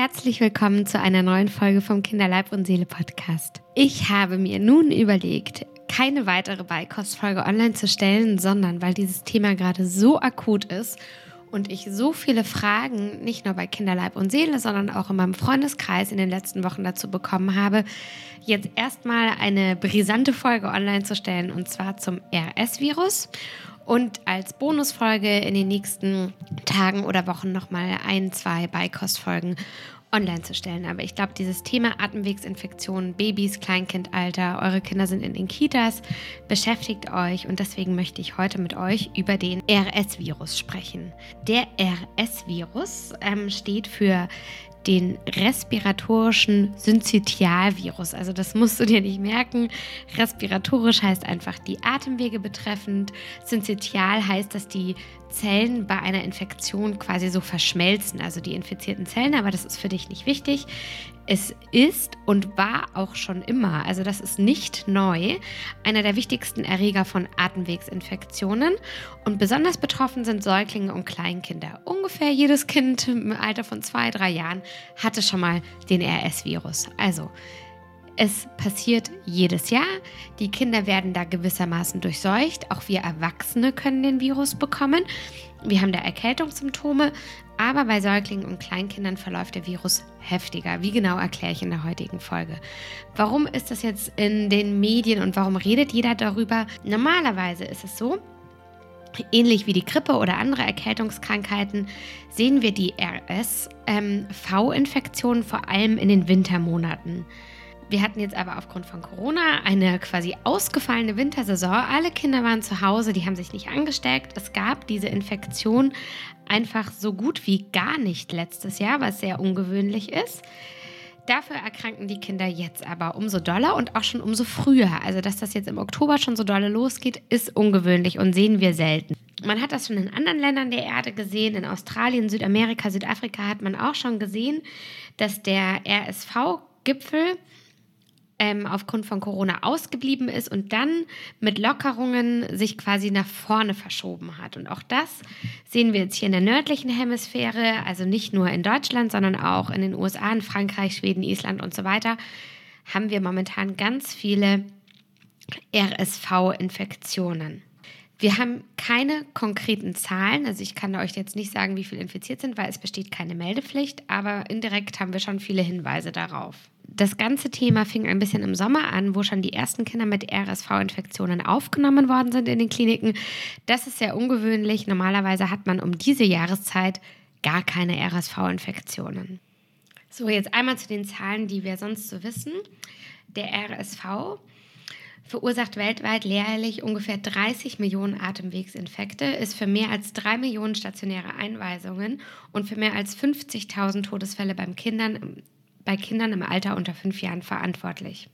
Herzlich willkommen zu einer neuen Folge vom Kinderleib und Seele Podcast. Ich habe mir nun überlegt, keine weitere Beikostfolge online zu stellen, sondern weil dieses Thema gerade so akut ist und ich so viele Fragen nicht nur bei Kinderleib und Seele, sondern auch in meinem Freundeskreis in den letzten Wochen dazu bekommen habe, jetzt erstmal eine brisante Folge online zu stellen und zwar zum RS-Virus und als Bonusfolge in den nächsten Tagen oder Wochen nochmal ein, zwei Beikostfolgen online zu stellen. Aber ich glaube, dieses Thema Atemwegsinfektionen, Babys, Kleinkindalter, eure Kinder sind in den Kitas, beschäftigt euch und deswegen möchte ich heute mit euch über den RS-Virus sprechen. Der RS-Virus ähm, steht für den respiratorischen Syncytialvirus. Also das musst du dir nicht merken. Respiratorisch heißt einfach die Atemwege betreffend. Syncytial heißt, dass die Zellen bei einer Infektion quasi so verschmelzen, also die infizierten Zellen, aber das ist für dich nicht wichtig. Es ist und war auch schon immer, also das ist nicht neu, einer der wichtigsten Erreger von Atemwegsinfektionen. Und besonders betroffen sind Säuglinge und Kleinkinder. Ungefähr jedes Kind im Alter von zwei, drei Jahren hatte schon mal den RS-Virus. Also es passiert jedes Jahr. Die Kinder werden da gewissermaßen durchseucht. Auch wir Erwachsene können den Virus bekommen. Wir haben da Erkältungssymptome, aber bei Säuglingen und Kleinkindern verläuft der Virus heftiger. Wie genau erkläre ich in der heutigen Folge. Warum ist das jetzt in den Medien und warum redet jeder darüber? Normalerweise ist es so, Ähnlich wie die Grippe oder andere Erkältungskrankheiten sehen wir die RSV-Infektionen vor allem in den Wintermonaten. Wir hatten jetzt aber aufgrund von Corona eine quasi ausgefallene Wintersaison. Alle Kinder waren zu Hause, die haben sich nicht angesteckt. Es gab diese Infektion einfach so gut wie gar nicht letztes Jahr, was sehr ungewöhnlich ist. Dafür erkranken die Kinder jetzt aber umso doller und auch schon umso früher. Also, dass das jetzt im Oktober schon so dolle losgeht, ist ungewöhnlich und sehen wir selten. Man hat das schon in anderen Ländern der Erde gesehen. In Australien, Südamerika, Südafrika hat man auch schon gesehen, dass der RSV-Gipfel ähm, aufgrund von Corona ausgeblieben ist und dann mit Lockerungen sich quasi nach vorne verschoben hat. Und auch das sehen wir jetzt hier in der nördlichen Hemisphäre, also nicht nur in Deutschland, sondern auch in den USA, in Frankreich, Schweden, Island und so weiter, haben wir momentan ganz viele RSV-Infektionen. Wir haben keine konkreten Zahlen, also ich kann euch jetzt nicht sagen, wie viele infiziert sind, weil es besteht keine Meldepflicht, aber indirekt haben wir schon viele Hinweise darauf. Das ganze Thema fing ein bisschen im Sommer an, wo schon die ersten Kinder mit RSV-Infektionen aufgenommen worden sind in den Kliniken. Das ist sehr ungewöhnlich. Normalerweise hat man um diese Jahreszeit gar keine RSV-Infektionen. So, jetzt einmal zu den Zahlen, die wir sonst so wissen. Der RSV verursacht weltweit jährlich ungefähr 30 Millionen Atemwegsinfekte, ist für mehr als 3 Millionen stationäre Einweisungen und für mehr als 50.000 Todesfälle beim Kindern, bei Kindern im Alter unter 5 Jahren verantwortlich.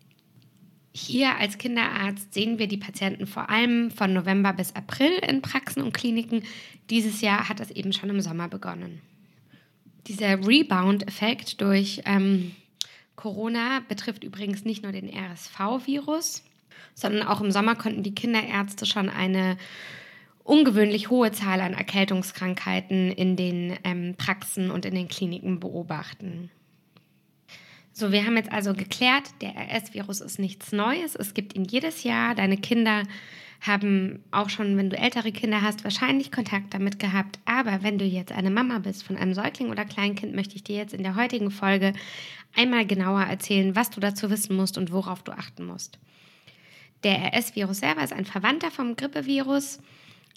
Hier als Kinderarzt sehen wir die Patienten vor allem von November bis April in Praxen und Kliniken. Dieses Jahr hat das eben schon im Sommer begonnen. Dieser Rebound-Effekt durch ähm, Corona betrifft übrigens nicht nur den RSV-Virus, sondern auch im Sommer konnten die Kinderärzte schon eine ungewöhnlich hohe Zahl an Erkältungskrankheiten in den ähm, Praxen und in den Kliniken beobachten. So, wir haben jetzt also geklärt, der RS-Virus ist nichts Neues. Es gibt ihn jedes Jahr. Deine Kinder haben auch schon, wenn du ältere Kinder hast, wahrscheinlich Kontakt damit gehabt. Aber wenn du jetzt eine Mama bist von einem Säugling oder Kleinkind, möchte ich dir jetzt in der heutigen Folge einmal genauer erzählen, was du dazu wissen musst und worauf du achten musst. Der RS-Virus selber ist ein Verwandter vom Grippevirus,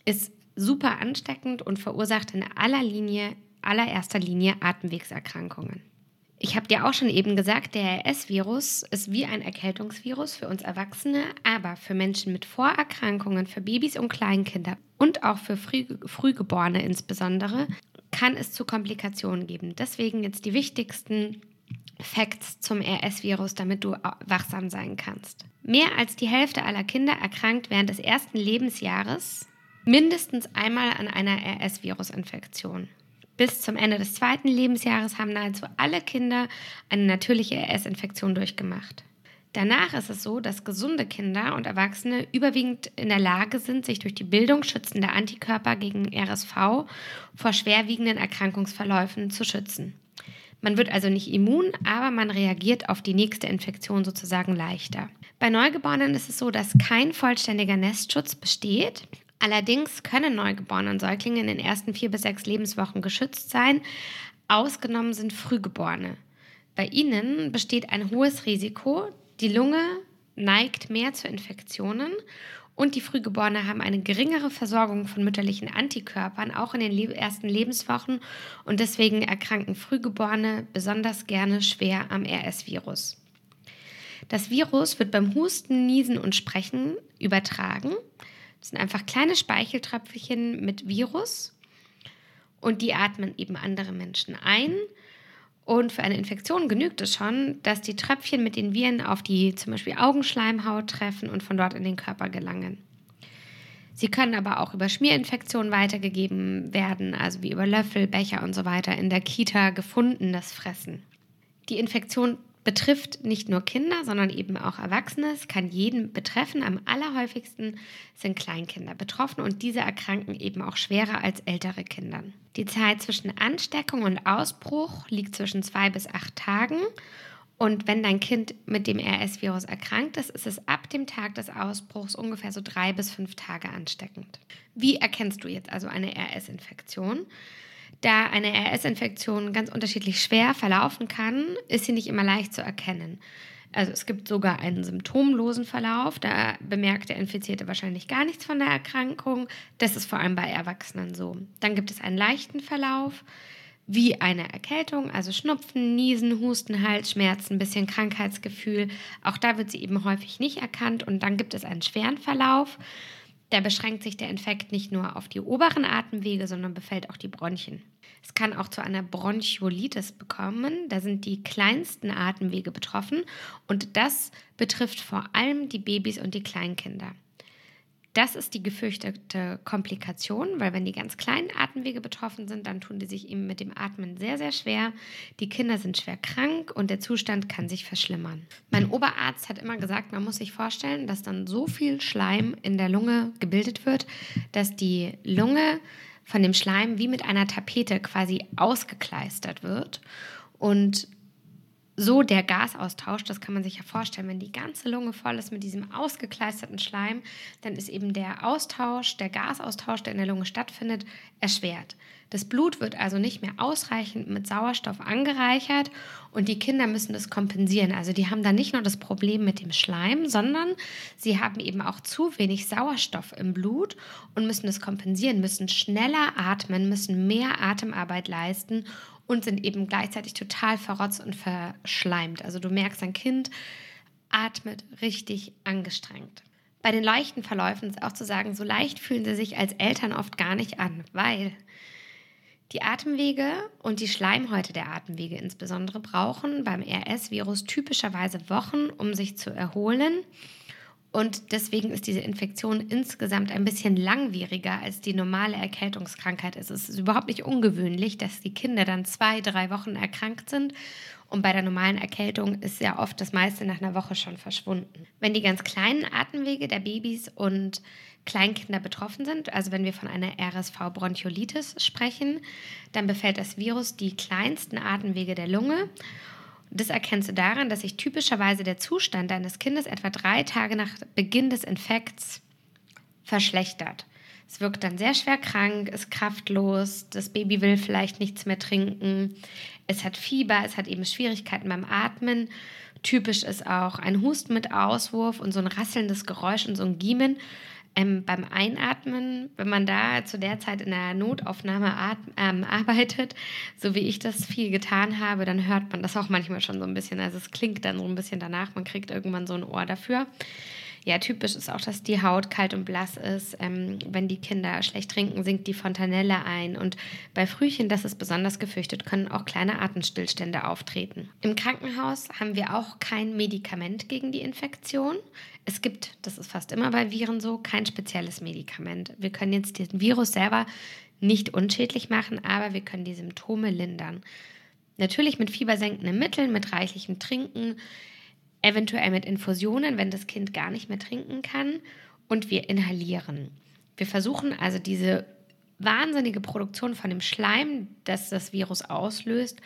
ist super ansteckend und verursacht in aller Linie, allererster Linie Atemwegserkrankungen. Ich habe dir auch schon eben gesagt, der RS-Virus ist wie ein Erkältungsvirus für uns Erwachsene, aber für Menschen mit Vorerkrankungen, für Babys und Kleinkinder und auch für Früh Frühgeborene insbesondere, kann es zu Komplikationen geben. Deswegen jetzt die wichtigsten Facts zum RS-Virus, damit du wachsam sein kannst. Mehr als die Hälfte aller Kinder erkrankt während des ersten Lebensjahres mindestens einmal an einer RS-Virus-Infektion. Bis zum Ende des zweiten Lebensjahres haben nahezu alle Kinder eine natürliche RS-Infektion durchgemacht. Danach ist es so, dass gesunde Kinder und Erwachsene überwiegend in der Lage sind, sich durch die Bildung schützender Antikörper gegen RSV vor schwerwiegenden Erkrankungsverläufen zu schützen. Man wird also nicht immun, aber man reagiert auf die nächste Infektion sozusagen leichter. Bei Neugeborenen ist es so, dass kein vollständiger Nestschutz besteht. Allerdings können Neugeborene und Säuglinge in den ersten vier bis sechs Lebenswochen geschützt sein. Ausgenommen sind Frühgeborene. Bei ihnen besteht ein hohes Risiko. Die Lunge neigt mehr zu Infektionen und die Frühgeborene haben eine geringere Versorgung von mütterlichen Antikörpern, auch in den ersten Lebenswochen. Und deswegen erkranken Frühgeborene besonders gerne schwer am RS-Virus. Das Virus wird beim Husten, Niesen und Sprechen übertragen. Das sind einfach kleine Speicheltröpfchen mit Virus und die atmen eben andere Menschen ein. Und für eine Infektion genügt es schon, dass die Tröpfchen mit den Viren auf die zum Beispiel Augenschleimhaut treffen und von dort in den Körper gelangen. Sie können aber auch über Schmierinfektionen weitergegeben werden, also wie über Löffel, Becher und so weiter in der Kita gefundenes Fressen. Die Infektion betrifft nicht nur Kinder, sondern eben auch Erwachsene. Es kann jeden betreffen. Am allerhäufigsten sind Kleinkinder betroffen und diese erkranken eben auch schwerer als ältere Kinder. Die Zeit zwischen Ansteckung und Ausbruch liegt zwischen zwei bis acht Tagen. Und wenn dein Kind mit dem RS-Virus erkrankt ist, ist es ab dem Tag des Ausbruchs ungefähr so drei bis fünf Tage ansteckend. Wie erkennst du jetzt also eine RS-Infektion? Da eine RS-Infektion ganz unterschiedlich schwer verlaufen kann, ist sie nicht immer leicht zu erkennen. Also es gibt sogar einen symptomlosen Verlauf, da bemerkt der Infizierte wahrscheinlich gar nichts von der Erkrankung. Das ist vor allem bei Erwachsenen so. Dann gibt es einen leichten Verlauf, wie eine Erkältung, also Schnupfen, Niesen, Husten, Halsschmerzen, bisschen Krankheitsgefühl. Auch da wird sie eben häufig nicht erkannt. Und dann gibt es einen schweren Verlauf. Da beschränkt sich der Infekt nicht nur auf die oberen Atemwege, sondern befällt auch die Bronchien. Es kann auch zu einer Bronchiolitis bekommen. Da sind die kleinsten Atemwege betroffen und das betrifft vor allem die Babys und die Kleinkinder. Das ist die gefürchtete Komplikation, weil wenn die ganz kleinen Atemwege betroffen sind, dann tun die sich eben mit dem Atmen sehr, sehr schwer. Die Kinder sind schwer krank und der Zustand kann sich verschlimmern. Mein Oberarzt hat immer gesagt, man muss sich vorstellen, dass dann so viel Schleim in der Lunge gebildet wird, dass die Lunge von dem Schleim wie mit einer Tapete quasi ausgekleistert wird. Und so der Gasaustausch, das kann man sich ja vorstellen, wenn die ganze Lunge voll ist mit diesem ausgekleisterten Schleim, dann ist eben der Austausch, der Gasaustausch, der in der Lunge stattfindet, erschwert. Das Blut wird also nicht mehr ausreichend mit Sauerstoff angereichert und die Kinder müssen das kompensieren. Also die haben dann nicht nur das Problem mit dem Schleim, sondern sie haben eben auch zu wenig Sauerstoff im Blut und müssen es kompensieren, müssen schneller atmen, müssen mehr Atemarbeit leisten und sind eben gleichzeitig total verrotzt und verschleimt. Also du merkst, dein Kind atmet richtig angestrengt. Bei den leichten Verläufen ist auch zu sagen, so leicht fühlen sie sich als Eltern oft gar nicht an, weil die Atemwege und die Schleimhäute der Atemwege insbesondere brauchen beim RS-Virus typischerweise Wochen, um sich zu erholen und deswegen ist diese Infektion insgesamt ein bisschen langwieriger als die normale Erkältungskrankheit. Es ist überhaupt nicht ungewöhnlich, dass die Kinder dann zwei, drei Wochen erkrankt sind. Und bei der normalen Erkältung ist ja oft das meiste nach einer Woche schon verschwunden. Wenn die ganz kleinen Atemwege der Babys und Kleinkinder betroffen sind, also wenn wir von einer RSV-Bronchiolitis sprechen, dann befällt das Virus die kleinsten Atemwege der Lunge das erkennst du daran, dass sich typischerweise der Zustand deines Kindes etwa drei Tage nach Beginn des Infekts verschlechtert. Es wirkt dann sehr schwer krank, ist kraftlos, das Baby will vielleicht nichts mehr trinken, es hat Fieber, es hat eben Schwierigkeiten beim Atmen. Typisch ist auch ein Husten mit Auswurf und so ein rasselndes Geräusch und so ein Giemen. Ähm, beim Einatmen, wenn man da zu der Zeit in der Notaufnahme ähm, arbeitet, so wie ich das viel getan habe, dann hört man das auch manchmal schon so ein bisschen. Also es klingt dann so ein bisschen danach, man kriegt irgendwann so ein Ohr dafür. Ja, typisch ist auch, dass die Haut kalt und blass ist. Ähm, wenn die Kinder schlecht trinken, sinkt die Fontanelle ein. Und bei Frühchen, das ist besonders gefürchtet, können auch kleine Atemstillstände auftreten. Im Krankenhaus haben wir auch kein Medikament gegen die Infektion. Es gibt, das ist fast immer bei Viren so, kein spezielles Medikament. Wir können jetzt diesen Virus selber nicht unschädlich machen, aber wir können die Symptome lindern. Natürlich mit fiebersenkenden Mitteln, mit reichlichem Trinken, eventuell mit Infusionen, wenn das Kind gar nicht mehr trinken kann. Und wir inhalieren. Wir versuchen also diese wahnsinnige Produktion von dem Schleim, das das Virus auslöst,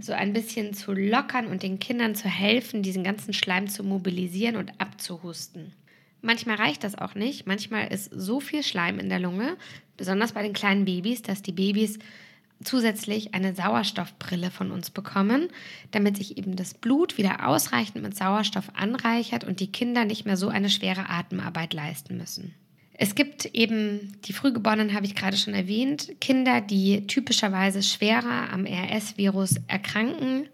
so ein bisschen zu lockern und den Kindern zu helfen, diesen ganzen Schleim zu mobilisieren und abzuhusten. Manchmal reicht das auch nicht. Manchmal ist so viel Schleim in der Lunge, besonders bei den kleinen Babys, dass die Babys zusätzlich eine Sauerstoffbrille von uns bekommen, damit sich eben das Blut wieder ausreichend mit Sauerstoff anreichert und die Kinder nicht mehr so eine schwere Atemarbeit leisten müssen. Es gibt eben, die Frühgeborenen habe ich gerade schon erwähnt, Kinder, die typischerweise schwerer am RS-Virus erkranken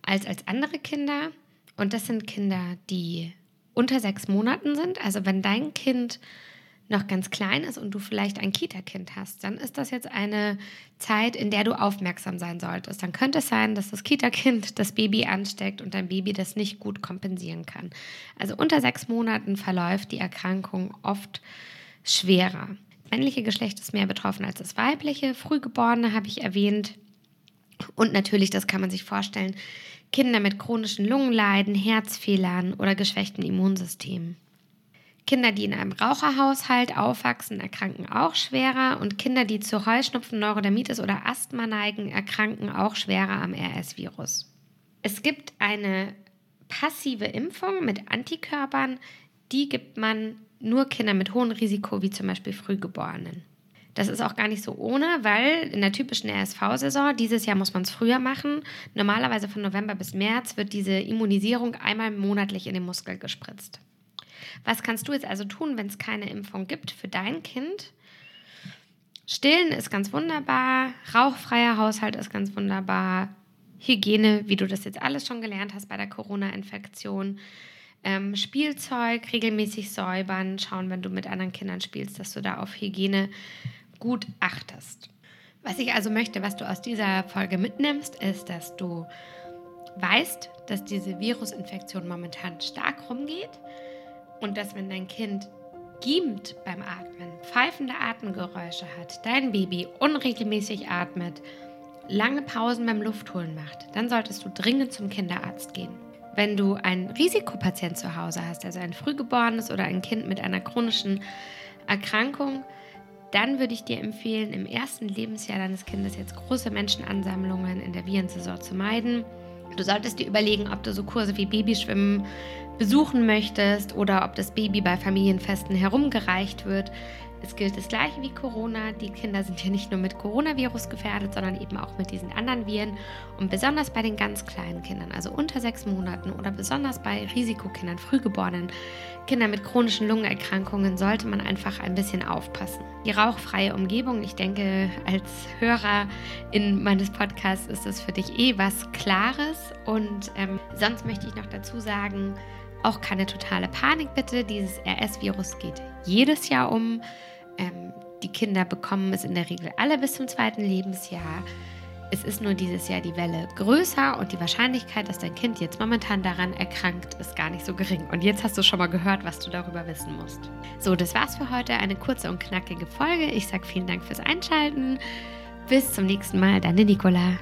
als als andere Kinder. Und das sind Kinder, die unter sechs Monaten sind. Also wenn dein Kind noch ganz klein ist und du vielleicht ein Kita-Kind hast, dann ist das jetzt eine Zeit, in der du aufmerksam sein solltest. Dann könnte es sein, dass das Kita-Kind das Baby ansteckt und dein Baby das nicht gut kompensieren kann. Also unter sechs Monaten verläuft die Erkrankung oft schwerer. Das männliche Geschlecht ist mehr betroffen als das weibliche. Frühgeborene habe ich erwähnt. Und natürlich, das kann man sich vorstellen, Kinder mit chronischen Lungenleiden, Herzfehlern oder geschwächten Immunsystemen. Kinder, die in einem Raucherhaushalt aufwachsen, erkranken auch schwerer und Kinder, die zu Heuschnupfen, Neurodermitis oder Asthma neigen, erkranken auch schwerer am RS-Virus. Es gibt eine passive Impfung mit Antikörpern, die gibt man nur Kindern mit hohem Risiko, wie zum Beispiel Frühgeborenen. Das ist auch gar nicht so ohne, weil in der typischen RSV-Saison, dieses Jahr muss man es früher machen, normalerweise von November bis März wird diese Immunisierung einmal monatlich in den Muskel gespritzt. Was kannst du jetzt also tun, wenn es keine Impfung gibt für dein Kind? Stillen ist ganz wunderbar, rauchfreier Haushalt ist ganz wunderbar, Hygiene, wie du das jetzt alles schon gelernt hast bei der Corona-Infektion. Ähm, Spielzeug regelmäßig säubern, schauen, wenn du mit anderen Kindern spielst, dass du da auf Hygiene gut achtest. Was ich also möchte, was du aus dieser Folge mitnimmst, ist, dass du weißt, dass diese Virusinfektion momentan stark rumgeht und dass wenn dein Kind giemt beim Atmen, pfeifende Atemgeräusche hat, dein Baby unregelmäßig atmet, lange Pausen beim Luftholen macht, dann solltest du dringend zum Kinderarzt gehen. Wenn du einen Risikopatient zu Hause hast, also ein Frühgeborenes oder ein Kind mit einer chronischen Erkrankung, dann würde ich dir empfehlen, im ersten Lebensjahr deines Kindes jetzt große Menschenansammlungen in der Virensaison zu meiden. Du solltest dir überlegen, ob du so Kurse wie Babyschwimmen besuchen möchtest oder ob das Baby bei Familienfesten herumgereicht wird. Es gilt das gleiche wie Corona. Die Kinder sind ja nicht nur mit Coronavirus gefährdet, sondern eben auch mit diesen anderen Viren. Und besonders bei den ganz kleinen Kindern, also unter sechs Monaten oder besonders bei Risikokindern, Frühgeborenen, Kindern mit chronischen Lungenerkrankungen, sollte man einfach ein bisschen aufpassen. Die rauchfreie Umgebung, ich denke, als Hörer in meines Podcasts ist das für dich eh was Klares. Und ähm, sonst möchte ich noch dazu sagen, auch keine totale Panik bitte. Dieses RS-Virus geht jedes Jahr um. Ähm, die Kinder bekommen es in der Regel alle bis zum zweiten Lebensjahr. Es ist nur dieses Jahr die Welle größer und die Wahrscheinlichkeit, dass dein Kind jetzt momentan daran erkrankt, ist gar nicht so gering. Und jetzt hast du schon mal gehört, was du darüber wissen musst. So, das war's für heute. Eine kurze und knackige Folge. Ich sage vielen Dank fürs Einschalten. Bis zum nächsten Mal, deine Nicola.